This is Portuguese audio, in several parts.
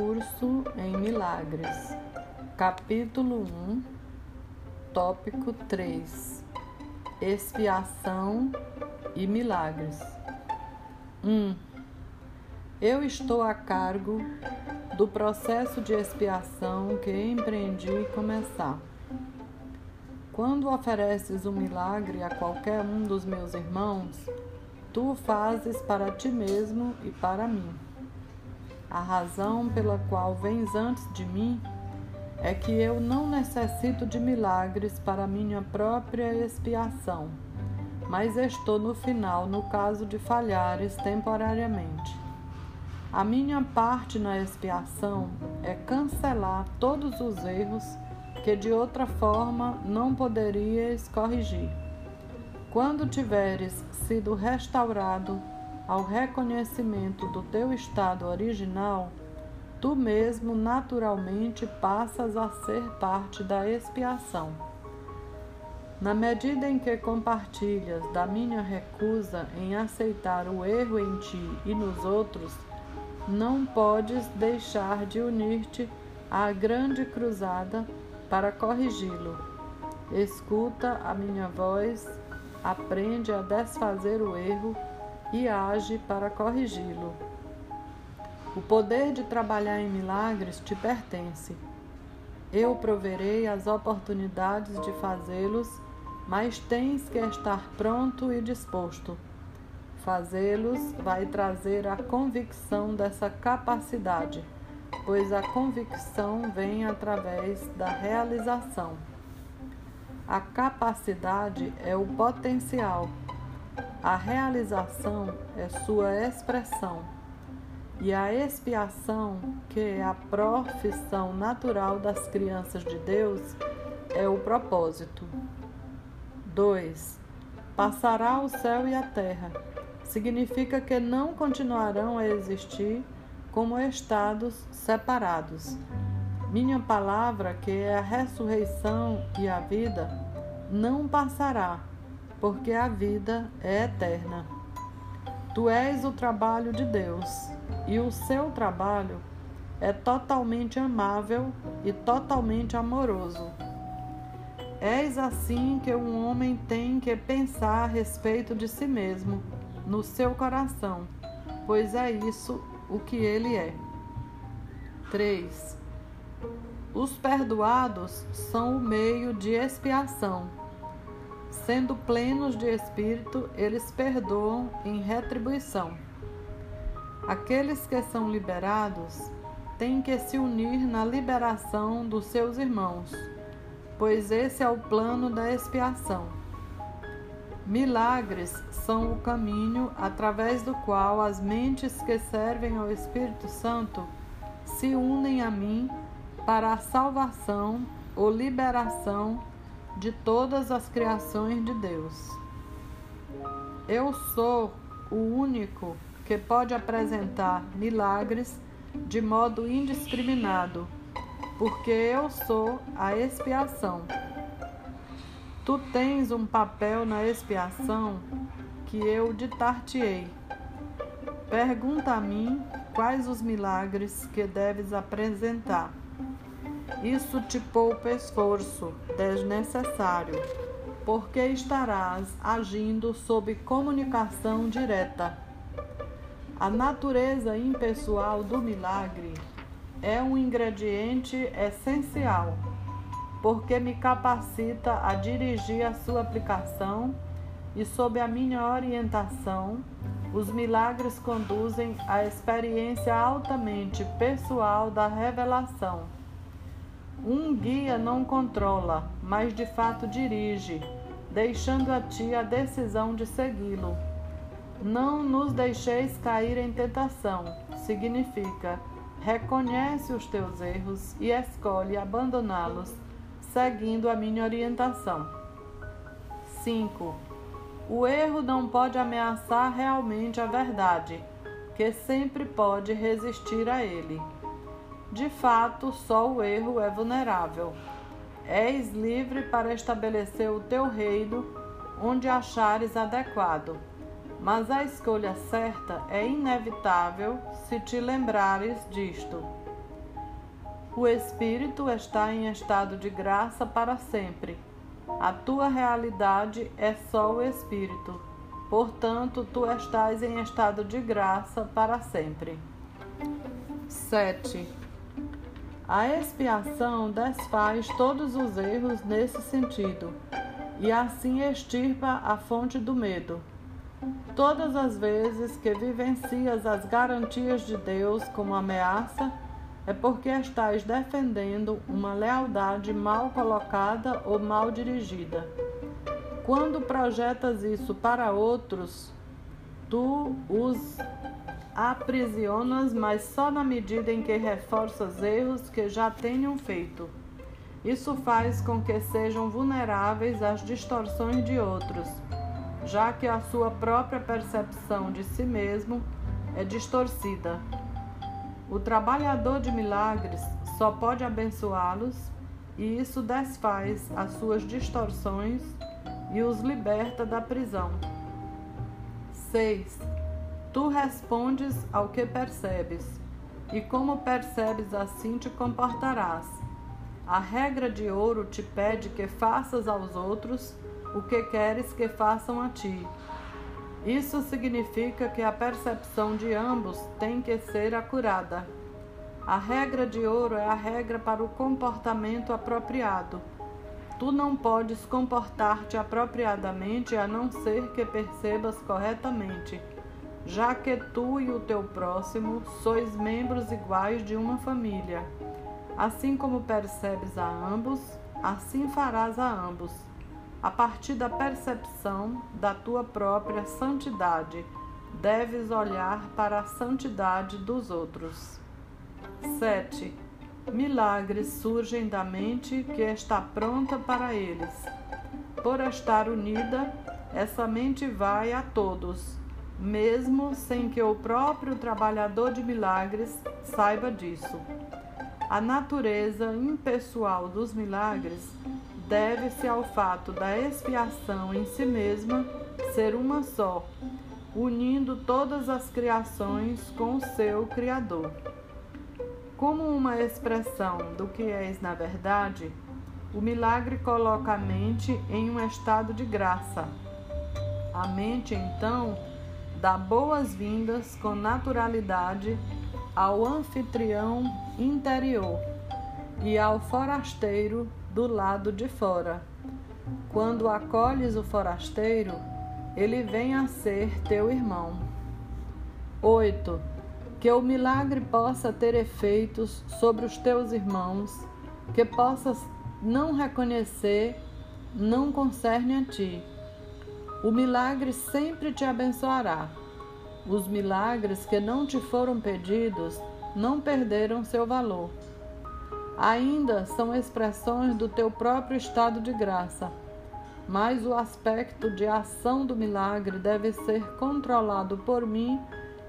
Curso em Milagres, capítulo 1, tópico 3: Expiação e Milagres. 1. Eu estou a cargo do processo de expiação que empreendi começar. Quando ofereces um milagre a qualquer um dos meus irmãos, tu o fazes para ti mesmo e para mim. A razão pela qual vens antes de mim é que eu não necessito de milagres para minha própria expiação, mas estou no final no caso de falhares temporariamente. A minha parte na expiação é cancelar todos os erros que de outra forma não poderias corrigir. Quando tiveres sido restaurado ao reconhecimento do teu estado original, tu mesmo naturalmente passas a ser parte da expiação. Na medida em que compartilhas da minha recusa em aceitar o erro em ti e nos outros, não podes deixar de unir-te à grande cruzada para corrigi-lo. Escuta a minha voz, aprende a desfazer o erro e age para corrigi-lo. O poder de trabalhar em milagres te pertence. Eu proverei as oportunidades de fazê-los, mas tens que estar pronto e disposto. Fazê-los vai trazer a convicção dessa capacidade, pois a convicção vem através da realização. A capacidade é o potencial a realização é sua expressão, e a expiação, que é a profissão natural das crianças de Deus, é o propósito. 2. Passará o céu e a terra. Significa que não continuarão a existir como estados separados. Minha palavra, que é a ressurreição e a vida, não passará porque a vida é eterna. Tu és o trabalho de Deus, e o seu trabalho é totalmente amável e totalmente amoroso. És assim que um homem tem que pensar a respeito de si mesmo, no seu coração, pois é isso o que ele é. 3. Os perdoados são o meio de expiação Sendo plenos de espírito, eles perdoam em retribuição. Aqueles que são liberados têm que se unir na liberação dos seus irmãos, pois esse é o plano da expiação. Milagres são o caminho através do qual as mentes que servem ao Espírito Santo se unem a mim para a salvação ou liberação de todas as criações de Deus. Eu sou o único que pode apresentar milagres de modo indiscriminado, porque eu sou a expiação. Tu tens um papel na expiação que eu ditar-te-ei. Pergunta a mim quais os milagres que deves apresentar. Isso te poupa esforço desnecessário, porque estarás agindo sob comunicação direta. A natureza impessoal do milagre é um ingrediente essencial, porque me capacita a dirigir a sua aplicação e, sob a minha orientação, os milagres conduzem à experiência altamente pessoal da revelação um guia não controla, mas de fato dirige, deixando a ti a decisão de segui-lo. Não nos deixeis cair em tentação, significa reconhece os teus erros e escolhe abandoná-los, seguindo a minha orientação. 5. O erro não pode ameaçar realmente a verdade, que sempre pode resistir a ele. De fato, só o erro é vulnerável. És livre para estabelecer o teu reino onde achares adequado, mas a escolha certa é inevitável se te lembrares disto. O espírito está em estado de graça para sempre. A tua realidade é só o espírito. Portanto, tu estás em estado de graça para sempre. 7. A expiação desfaz todos os erros nesse sentido e assim extirpa a fonte do medo. Todas as vezes que vivencias as garantias de Deus como ameaça, é porque estás defendendo uma lealdade mal colocada ou mal dirigida. Quando projetas isso para outros, tu os aprisionas, mas só na medida em que reforças erros que já tenham feito. Isso faz com que sejam vulneráveis às distorções de outros, já que a sua própria percepção de si mesmo é distorcida. O trabalhador de milagres só pode abençoá-los e isso desfaz as suas distorções e os liberta da prisão. 6. Tu respondes ao que percebes, e como percebes, assim te comportarás. A regra de ouro te pede que faças aos outros o que queres que façam a ti. Isso significa que a percepção de ambos tem que ser acurada. A regra de ouro é a regra para o comportamento apropriado. Tu não podes comportar-te apropriadamente a não ser que percebas corretamente já que tu e o teu próximo sois membros iguais de uma família. Assim como percebes a ambos, assim farás a ambos, a partir da percepção da tua própria santidade. Deves olhar para a santidade dos outros. 7. Milagres surgem da mente que está pronta para eles. Por estar unida, essa mente vai a todos mesmo sem que o próprio trabalhador de milagres saiba disso. A natureza impessoal dos milagres deve-se ao fato da expiação em si mesma ser uma só, unindo todas as criações com o seu Criador. Como uma expressão do que és na verdade, o milagre coloca a mente em um estado de graça. A mente, então, dá boas-vindas com naturalidade ao anfitrião interior e ao forasteiro do lado de fora. Quando acolhes o forasteiro, ele vem a ser teu irmão. 8. Que o milagre possa ter efeitos sobre os teus irmãos, que possas não reconhecer, não concerne a ti o milagre sempre te abençoará. Os milagres que não te foram pedidos não perderam seu valor. Ainda são expressões do teu próprio estado de graça, mas o aspecto de ação do milagre deve ser controlado por mim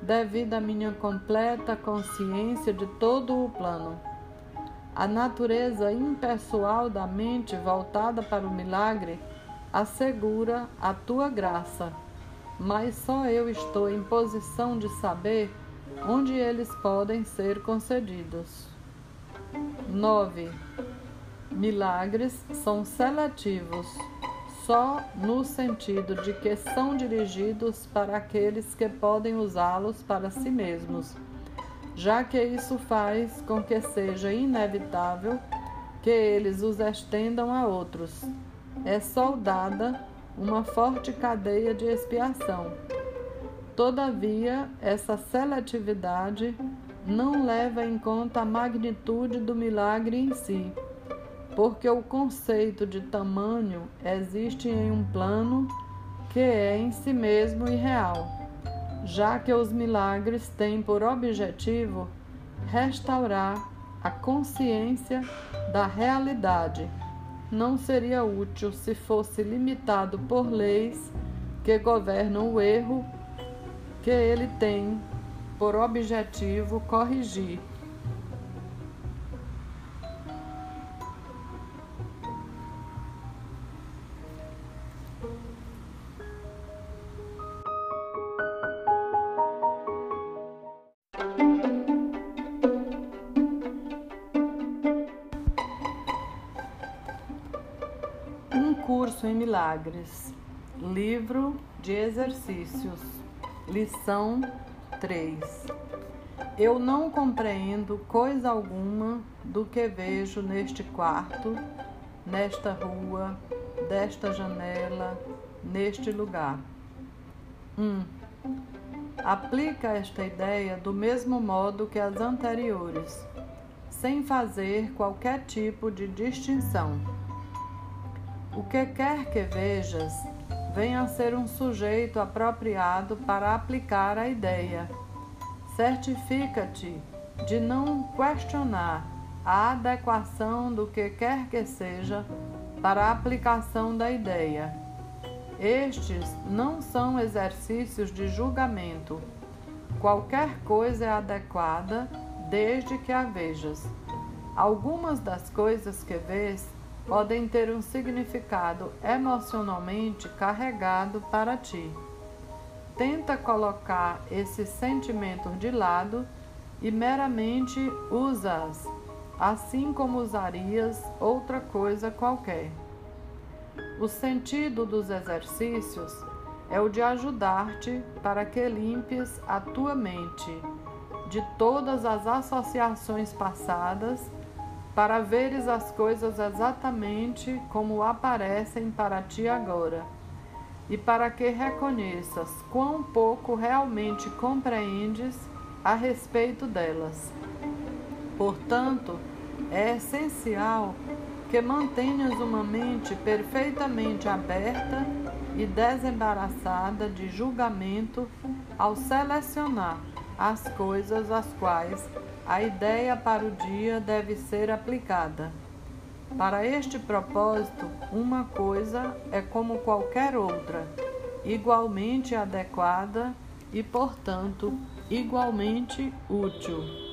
devido à minha completa consciência de todo o plano. A natureza impessoal da mente voltada para o milagre assegura a tua graça, mas só eu estou em posição de saber onde eles podem ser concedidos. 9. Milagres são seletivos, só no sentido de que são dirigidos para aqueles que podem usá-los para si mesmos, já que isso faz com que seja inevitável que eles os estendam a outros é soldada uma forte cadeia de expiação. Todavia, essa seletividade não leva em conta a magnitude do milagre em si, porque o conceito de tamanho existe em um plano que é em si mesmo irreal, já que os milagres têm por objetivo restaurar a consciência da realidade não seria útil se fosse limitado por leis que governam o erro que ele tem por objetivo corrigir. Curso em Milagres, Livro de Exercícios, Lição 3. Eu não compreendo coisa alguma do que vejo neste quarto, nesta rua, desta janela, neste lugar. 1. Um, aplica esta ideia do mesmo modo que as anteriores, sem fazer qualquer tipo de distinção. O que quer que vejas, venha a ser um sujeito apropriado para aplicar a ideia. Certifica-te de não questionar a adequação do que quer que seja para a aplicação da ideia. Estes não são exercícios de julgamento. Qualquer coisa é adequada desde que a vejas. Algumas das coisas que vês podem ter um significado emocionalmente carregado para ti. Tenta colocar esses sentimentos de lado e meramente usa-as, assim como usarias outra coisa qualquer. O sentido dos exercícios é o de ajudar-te para que limpes a tua mente de todas as associações passadas para veres as coisas exatamente como aparecem para ti agora, e para que reconheças quão pouco realmente compreendes a respeito delas. Portanto, é essencial que mantenhas uma mente perfeitamente aberta e desembaraçada de julgamento ao selecionar as coisas às quais a ideia para o dia deve ser aplicada. Para este propósito, uma coisa é como qualquer outra, igualmente adequada e, portanto, igualmente útil.